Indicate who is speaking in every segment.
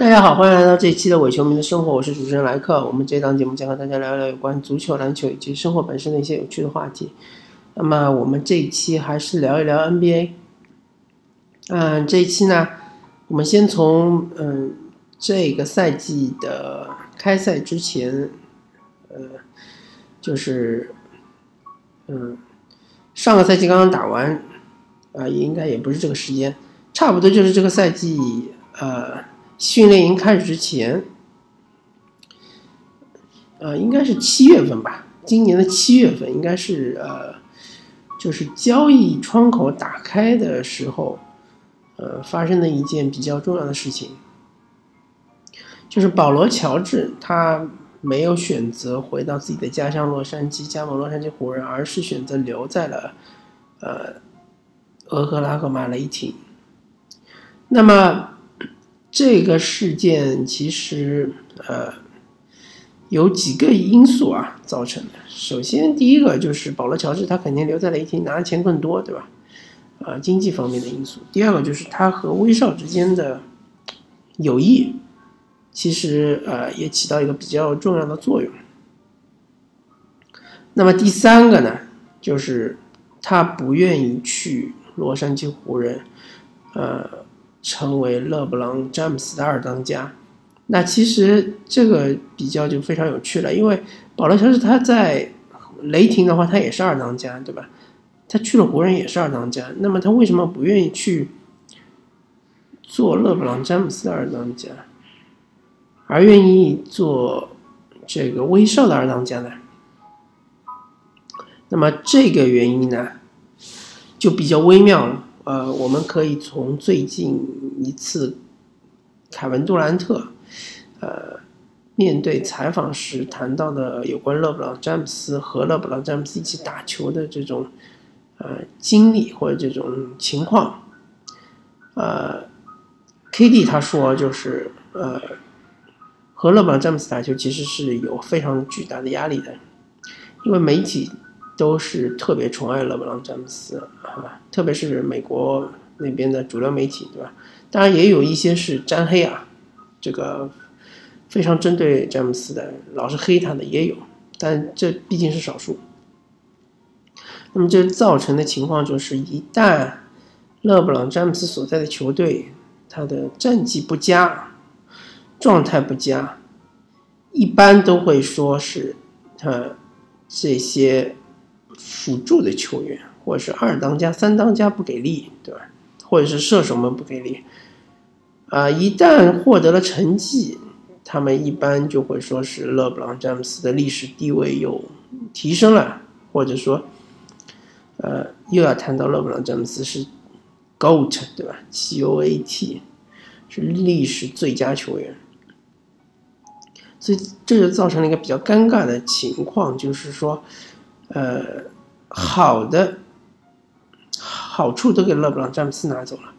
Speaker 1: 大家好，欢迎来到这一期的伪球迷的生活，我是主持人莱克。我们这档节目将和大家聊一聊有关足球、篮球以及生活本身的一些有趣的话题。那么我们这一期还是聊一聊 NBA。嗯，这一期呢，我们先从嗯这个赛季的开赛之前，呃，就是嗯上个赛季刚刚打完，啊，应该也不是这个时间，差不多就是这个赛季呃。训练营开始之前，呃，应该是七月份吧。今年的七月份应该是呃，就是交易窗口打开的时候，呃，发生的一件比较重要的事情，就是保罗·乔治他没有选择回到自己的家乡洛杉矶加盟洛杉矶湖人，而是选择留在了呃，俄克拉荷马雷霆。那么。这个事件其实呃有几个因素啊造成的。首先，第一个就是保罗·乔治他肯定留在雷霆拿的钱更多，对吧？啊，经济方面的因素。第二个就是他和威少之间的友谊，其实呃也起到一个比较重要的作用。那么第三个呢，就是他不愿意去洛杉矶湖人，呃。成为勒布朗·詹姆斯的二当家，那其实这个比较就非常有趣了，因为保罗·乔治他在雷霆的话，他也是二当家，对吧？他去了湖人也是二当家，那么他为什么不愿意去做勒布朗·詹姆斯的二当家，而愿意做这个威少的二当家呢？那么这个原因呢，就比较微妙了。呃，我们可以从最近一次凯文杜兰特，呃，面对采访时谈到的有关勒布朗詹姆斯和勒布朗詹姆斯一起打球的这种呃经历或者这种情况，呃，KD 他说就是呃，和勒布朗詹姆斯打球其实是有非常巨大的压力的，因为媒体。都是特别宠爱勒布朗詹姆斯啊，特别是美国那边的主流媒体，对吧？当然也有一些是沾黑啊，这个非常针对詹姆斯的，老是黑他的也有，但这毕竟是少数。那么这造成的情况就是，一旦勒布朗詹姆斯所在的球队他的战绩不佳，状态不佳，一般都会说是他这些。辅助的球员，或者是二当家、三当家不给力，对吧？或者是射手们不给力，啊，一旦获得了成绩，他们一般就会说是勒布朗詹姆斯的历史地位又提升了，或者说，呃，又要谈到勒布朗詹姆斯是 GOAT，对吧？G O A T 是历史最佳球员，所以这就造成了一个比较尴尬的情况，就是说。呃，好的好处都给勒布朗詹姆斯拿走了，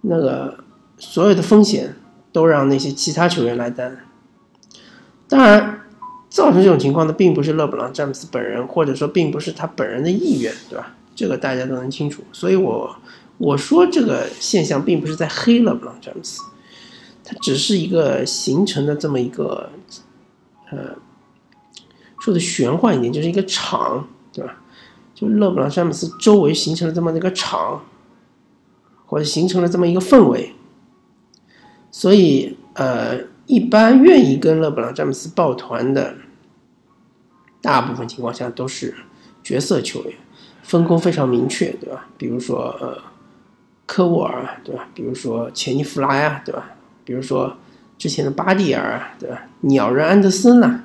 Speaker 1: 那个所有的风险都让那些其他球员来担。当然，造成这种情况的并不是勒布朗詹姆斯本人，或者说并不是他本人的意愿，对吧？这个大家都能清楚。所以我我说这个现象并不是在黑勒布朗詹姆斯，它只是一个形成的这么一个呃。说的玄幻一点，就是一个场，对吧？就勒布朗詹姆斯周围形成了这么一个场，或者形成了这么一个氛围。所以，呃，一般愿意跟勒布朗詹姆斯抱团的，大部分情况下都是角色球员，分工非常明确，对吧？比如说，呃，科沃尔，对吧？比如说钱尼弗拉呀，对吧？比如说之前的巴蒂尔，对吧？鸟人安德森呐。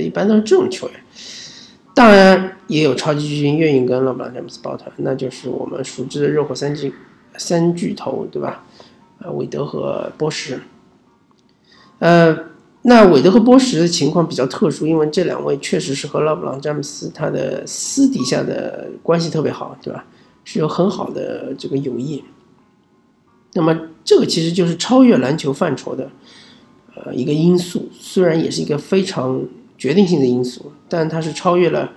Speaker 1: 一般都是这种球员，当然也有超级巨星愿意跟勒布朗詹姆斯抱团，那就是我们熟知的热火三巨三巨头，对吧？呃，韦德和波什。呃，那韦德和波什的情况比较特殊，因为这两位确实是和勒布朗詹姆斯他的私底下的关系特别好，对吧？是有很好的这个友谊。那么这个其实就是超越篮球范畴的呃一个因素，虽然也是一个非常。决定性的因素，但它是超越了，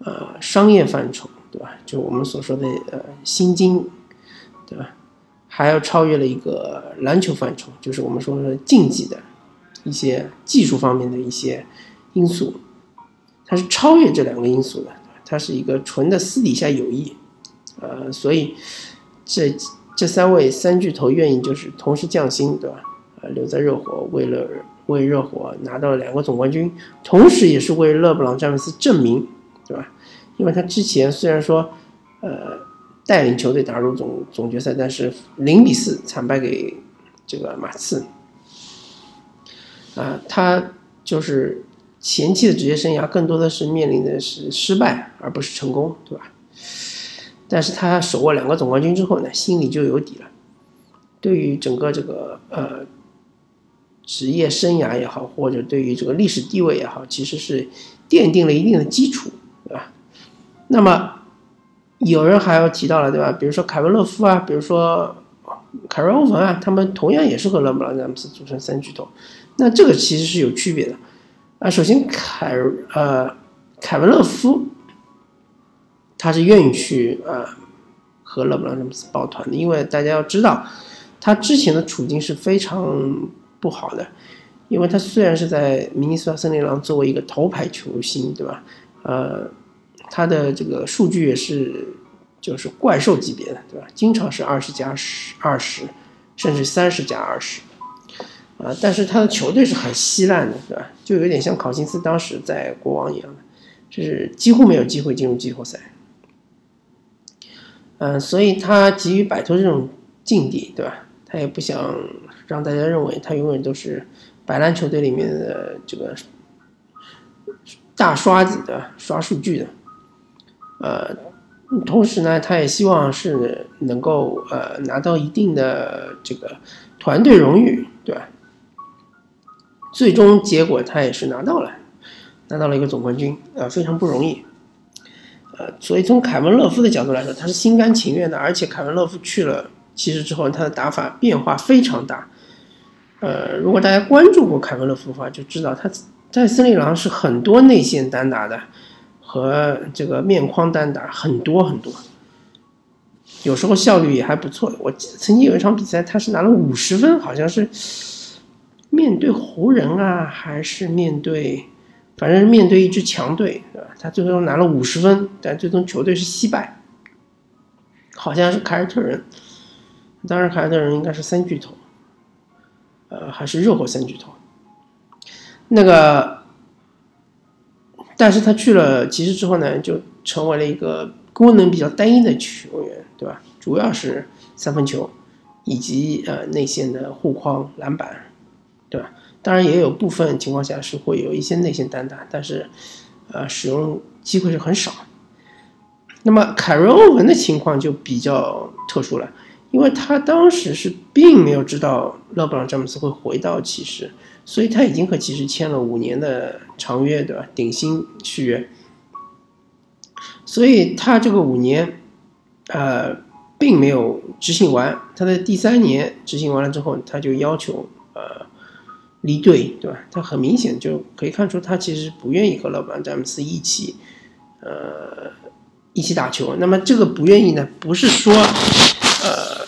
Speaker 1: 呃，商业范畴，对吧？就我们所说的呃，薪金，对吧？还要超越了一个篮球范畴，就是我们说的竞技的一些技术方面的一些因素，它是超越这两个因素的，它是一个纯的私底下友谊，呃，所以这这三位三巨头愿意就是同时降薪，对吧？呃，留在热火，为了为热火拿到了两个总冠军，同时也是为勒布朗詹姆斯证明，对吧？因为他之前虽然说，呃。带领球队打入总总决赛，但是零比四惨败给这个马刺。啊，他就是前期的职业生涯更多的是面临的是失败，而不是成功，对吧？但是他手握两个总冠军之后呢，心里就有底了。对于整个这个呃职业生涯也好，或者对于这个历史地位也好，其实是奠定了一定的基础，对吧？那么。有人还要提到了，对吧？比如说凯文·勒夫啊，比如说凯瑞·欧文啊，他们同样也是和勒布朗·詹姆斯组成三巨头。那这个其实是有区别的啊。首先，凯呃凯文·勒夫他是愿意去呃和勒布朗·詹姆斯抱团的，因为大家要知道，他之前的处境是非常不好的，因为他虽然是在明尼苏达森林狼作为一个头牌球星，对吧？呃。他的这个数据也是，就是怪兽级别的，对吧？经常是二十加十、二十，甚至三十加二十，啊！但是他的球队是很稀烂的，对吧？就有点像考辛斯当时在国王一样的，就是几乎没有机会进入季后赛。嗯，所以他急于摆脱这种境地，对吧？他也不想让大家认为他永远都是白蓝球队里面的这个大刷子的，刷数据的。呃，同时呢，他也希望是能够呃拿到一定的这个团队荣誉，对吧？最终结果他也是拿到了，拿到了一个总冠军，啊，非常不容易。呃，所以从凯文·勒夫的角度来说，他是心甘情愿的，而且凯文·勒夫去了骑士之后，他的打法变化非常大。呃，如果大家关注过凯文·勒夫的话，就知道他在森林狼是很多内线单打的。和这个面框单打很多很多，有时候效率也还不错。我曾经有一场比赛，他是拿了五十分，好像是面对湖人啊，还是面对，反正是面对一支强队，对吧？他最终拿了五十分，但最终球队是惜败，好像是凯尔特人，当然凯尔特人应该是三巨头，呃，还是热火三巨头，那个。但是他去了骑士之后呢，就成为了一个功能比较单一的球员，对吧？主要是三分球，以及呃内线的护框、篮板，对吧？当然也有部分情况下是会有一些内线单打，但是呃使用机会是很少。那么凯瑞·欧文的情况就比较特殊了，因为他当时是并没有知道勒布朗·詹姆斯会回到骑士。所以他已经和骑士签了五年的长约，对吧？顶薪续约。所以他这个五年，呃，并没有执行完。他的第三年执行完了之后，他就要求呃离队，对吧？他很明显就可以看出，他其实不愿意和勒布朗詹姆斯一起，呃，一起打球。那么这个不愿意呢，不是说，呃。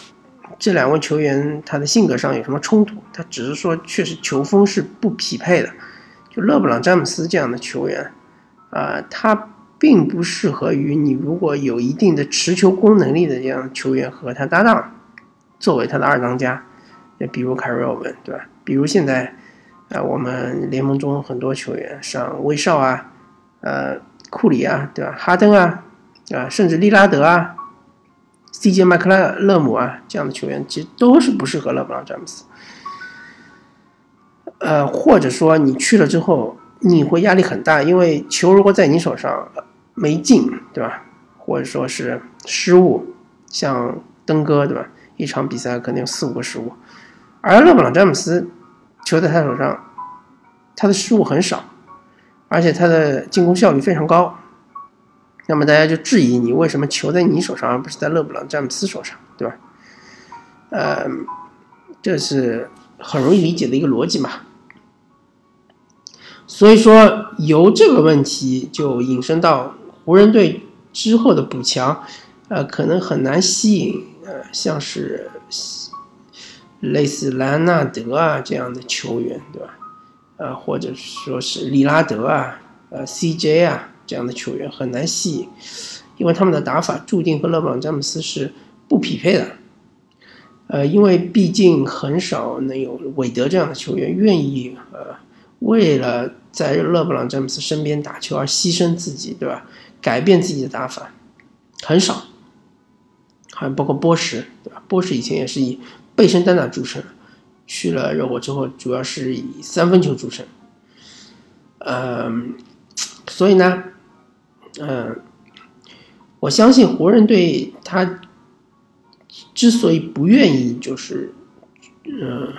Speaker 1: 这两位球员他的性格上有什么冲突？他只是说，确实球风是不匹配的。就勒布朗詹姆斯这样的球员，啊，他并不适合于你如果有一定的持球攻能力的这样球员和他搭档，作为他的二当家。那比如凯瑞欧文，对吧？比如现在，啊，我们联盟中很多球员，像威少啊，呃，库里啊，对吧？哈登啊，啊，甚至利拉德啊。C.J. 麦克莱勒姆啊，这样的球员其实都是不适合勒布朗詹姆斯。呃，或者说你去了之后，你会压力很大，因为球如果在你手上没进，对吧？或者说是失误，像登哥，对吧？一场比赛可能有四五个失误，而勒布朗詹姆斯球在他手上，他的失误很少，而且他的进攻效率非常高。那么大家就质疑你为什么球在你手上，而不是在勒布朗詹姆斯手上，对吧？呃，这是很容易理解的一个逻辑嘛。所以说，由这个问题就引申到湖人队之后的补强，呃，可能很难吸引呃，像是类似兰纳德啊这样的球员，对吧？呃，或者说是利拉德啊，呃，CJ 啊这样的球员很难吸引，因为他们的打法注定和勒布朗詹姆斯是不匹配的。呃，因为毕竟很少能有韦德这样的球员愿意呃，为了在勒布朗詹姆斯身边打球而牺牲自己，对吧？改变自己的打法，很少。还包括波什，对吧？波什以前也是以背身单打著称，去了热火之后，主要是以三分球著称。嗯，所以呢，嗯，我相信湖人队他。之所以不愿意，就是，嗯，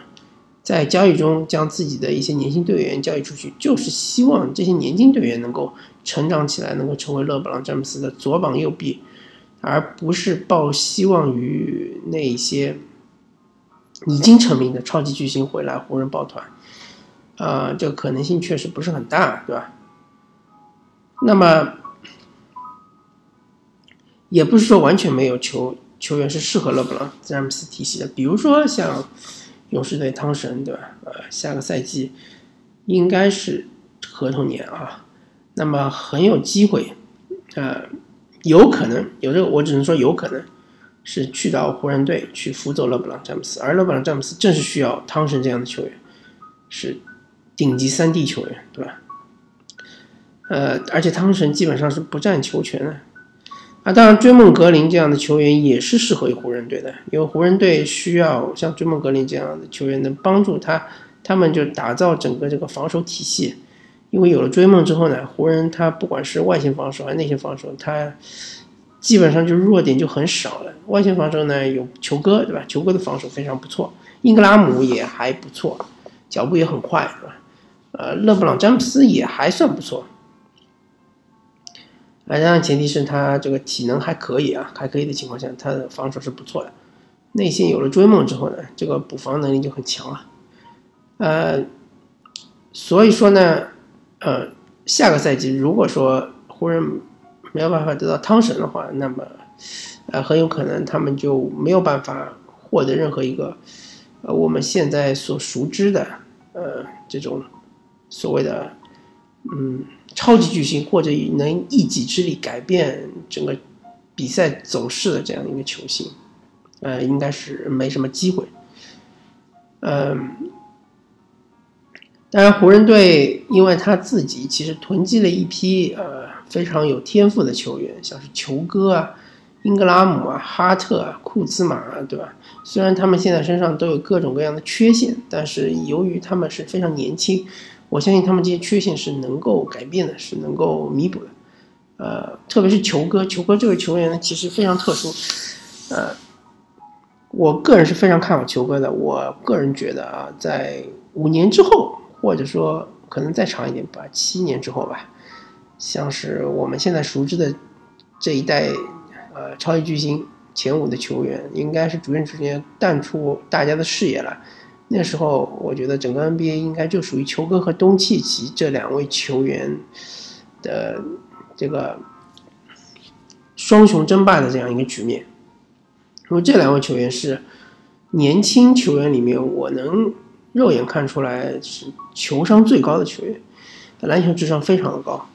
Speaker 1: 在交易中将自己的一些年轻队员交易出去，就是希望这些年轻队员能够成长起来，能够成为勒布朗詹姆斯的左膀右臂，而不是抱希望于那些已经成名的超级巨星回来湖人抱团，啊，这个可能性确实不是很大，对吧？那么，也不是说完全没有球。球员是适合勒布朗詹姆斯体系的，比如说像勇士队汤神，对吧？呃，下个赛季应该是合同年啊，那么很有机会，呃，有可能有这个，我只能说有可能是去到湖人队去辅佐勒布朗詹姆斯，而勒布朗詹姆斯正是需要汤神这样的球员，是顶级三 D 球员，对吧？呃，而且汤神基本上是不占球权的。啊，当然，追梦格林这样的球员也是适合于湖人队的，因为湖人队需要像追梦格林这样的球员能帮助他，他们就打造整个这个防守体系。因为有了追梦之后呢，湖人他不管是外线防守还是内线防守，他基本上就弱点就很少了。外线防守呢有球哥，对吧？球哥的防守非常不错，英格拉姆也还不错，脚步也很快，对吧？呃，勒布朗詹姆斯也还算不错。啊，当然前提是他这个体能还可以啊，还可以的情况下，他的防守是不错的。内线有了追梦之后呢，这个补防能力就很强了。呃，所以说呢，呃，下个赛季如果说湖人没有办法得到汤神的话，那么呃，很有可能他们就没有办法获得任何一个呃我们现在所熟知的呃这种所谓的嗯。超级巨星或者能一己之力改变整个比赛走势的这样一个球星，呃，应该是没什么机会。嗯，当然，湖人队因为他自己其实囤积了一批呃非常有天赋的球员，像是球哥啊、英格拉姆啊、哈特啊、库兹马啊，对吧？虽然他们现在身上都有各种各样的缺陷，但是由于他们是非常年轻。我相信他们这些缺陷是能够改变的，是能够弥补的。呃，特别是球哥，球哥这个球员呢，其实非常特殊。呃，我个人是非常看好球哥的。我个人觉得啊，在五年之后，或者说可能再长一点吧，七年之后吧，像是我们现在熟知的这一代呃超级巨星前五的球员，应该是逐渐逐渐淡出大家的视野了。那时候，我觉得整个 NBA 应该就属于球哥和东契奇这两位球员的这个双雄争霸的这样一个局面。因为这两位球员是年轻球员里面，我能肉眼看出来是球商最高的球员，篮球智商非常的高。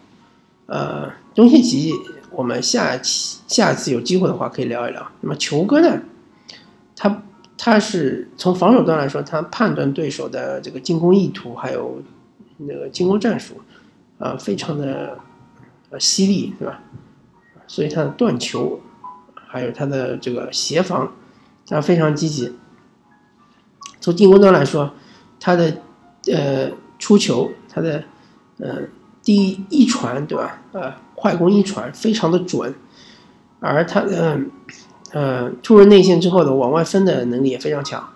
Speaker 1: 呃，东契奇，我们下期下次有机会的话可以聊一聊。那么球哥呢，他。是从防守端来说，他判断对手的这个进攻意图，还有那个进攻战术，啊，非常的呃犀利，对吧？所以他的断球，还有他的这个协防，啊，非常积极。从进攻端来说，他的呃出球，他的呃第一传，对吧？呃，快攻一传非常的准，而他的。呃突入内线之后的往外分的能力也非常强。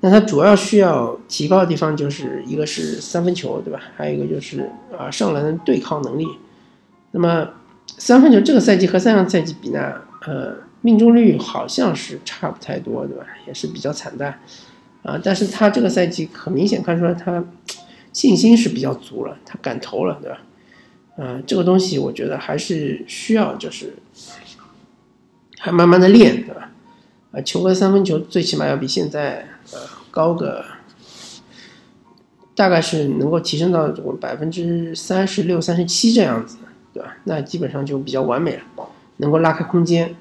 Speaker 1: 那他主要需要提高的地方，就是一个是三分球，对吧？还有一个就是啊上篮的对抗能力。那么三分球这个赛季和上个赛季比呢，呃，命中率好像是差不太多，对吧？也是比较惨淡啊。但是他这个赛季很明显看出来，他信心是比较足了，他敢投了，对吧？呃，这个东西我觉得还是需要就是。还慢慢的练，对吧？啊，球哥三分球最起码要比现在呃高个，大概是能够提升到这种百分之三十六、三十七这样子，对吧？那基本上就比较完美了，能够拉开空间，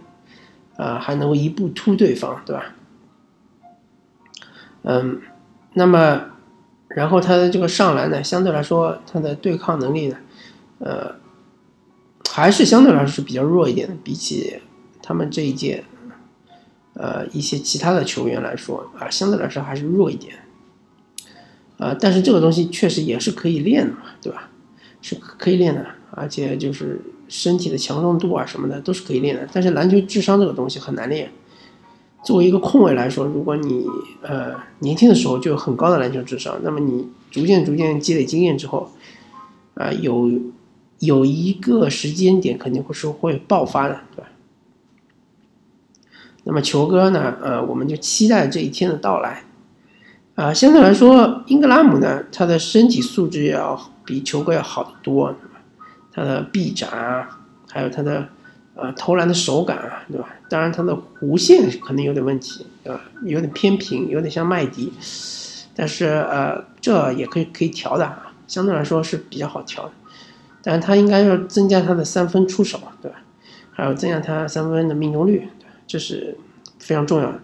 Speaker 1: 啊，还能够一步突对方，对吧？嗯，那么然后他的这个上篮呢，相对来说他的对抗能力呢，呃，还是相对来说是比较弱一点的，比起他们这一届。呃，一些其他的球员来说啊，相对来说还是弱一点，啊，但是这个东西确实也是可以练的嘛，对吧？是可以练的，而且就是身体的强壮度啊什么的都是可以练的。但是篮球智商这个东西很难练。作为一个控卫来说，如果你呃年轻的时候就有很高的篮球智商，那么你逐渐逐渐积累经验之后，啊，有有一个时间点肯定会是会爆发的，对吧？那么球哥呢？呃，我们就期待这一天的到来。啊，相对来说，英格拉姆呢，他的身体素质要比球哥要好得多，他的臂展啊，还有他的呃投篮的手感啊，对吧？当然，他的弧线可能有点问题，对吧？有点偏平，有点像麦迪，但是呃，这也可以可以调的啊，相对来说是比较好调的。但是他应该要增加他的三分出手，对吧？还有增加他三分的命中率。这是非常重要的，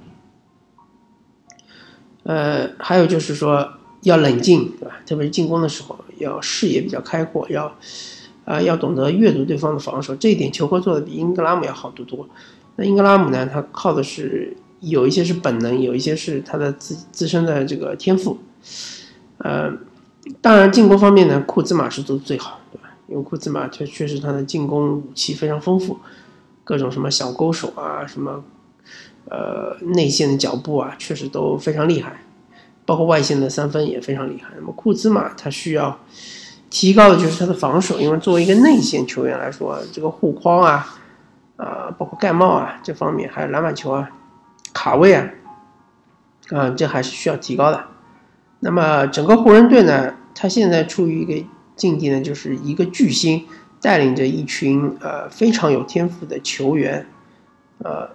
Speaker 1: 呃，还有就是说要冷静，对吧？特别是进攻的时候，要视野比较开阔，要啊，要懂得阅读对方的防守。这一点球哥做的比英格拉姆要好得多。那英格拉姆呢？他靠的是有一些是本能，有一些是他的自自身的这个天赋。呃，当然进攻方面呢，库兹马是做的最好，对吧？因为库兹马确确实他的进攻武器非常丰富。各种什么小勾手啊，什么，呃，内线的脚步啊，确实都非常厉害，包括外线的三分也非常厉害。那么库兹马他需要提高的就是他的防守，因为作为一个内线球员来说，这个护框啊，啊，包括盖帽啊这方面，还有篮板球啊、卡位啊，啊，这还是需要提高的。那么整个湖人队呢，他现在处于一个境地呢，就是一个巨星。带领着一群呃非常有天赋的球员，呃，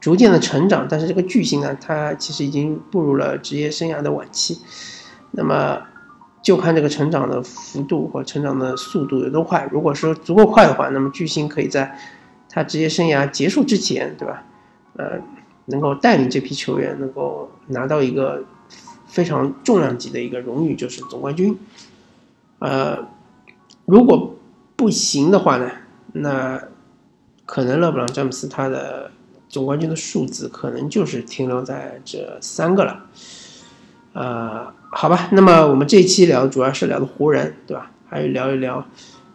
Speaker 1: 逐渐的成长。但是这个巨星呢，他其实已经步入了职业生涯的晚期。那么就看这个成长的幅度和成长的速度有多快。如果说足够快的话，那么巨星可以在他职业生涯结束之前，对吧？呃，能够带领这批球员能够拿到一个非常重量级的一个荣誉，就是总冠军。呃，如果不行的话呢，那可能勒布朗詹姆斯他的总冠军的数字可能就是停留在这三个了，呃，好吧，那么我们这期聊主要是聊的湖人，对吧？还有聊一聊，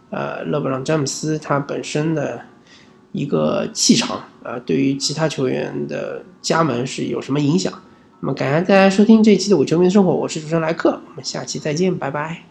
Speaker 1: 呃，勒布朗詹姆斯他本身的一个气场啊，对于其他球员的加盟是有什么影响？那么感谢大家收听这一期的伪球迷的生活，我是主持人莱克，我们下期再见，拜拜。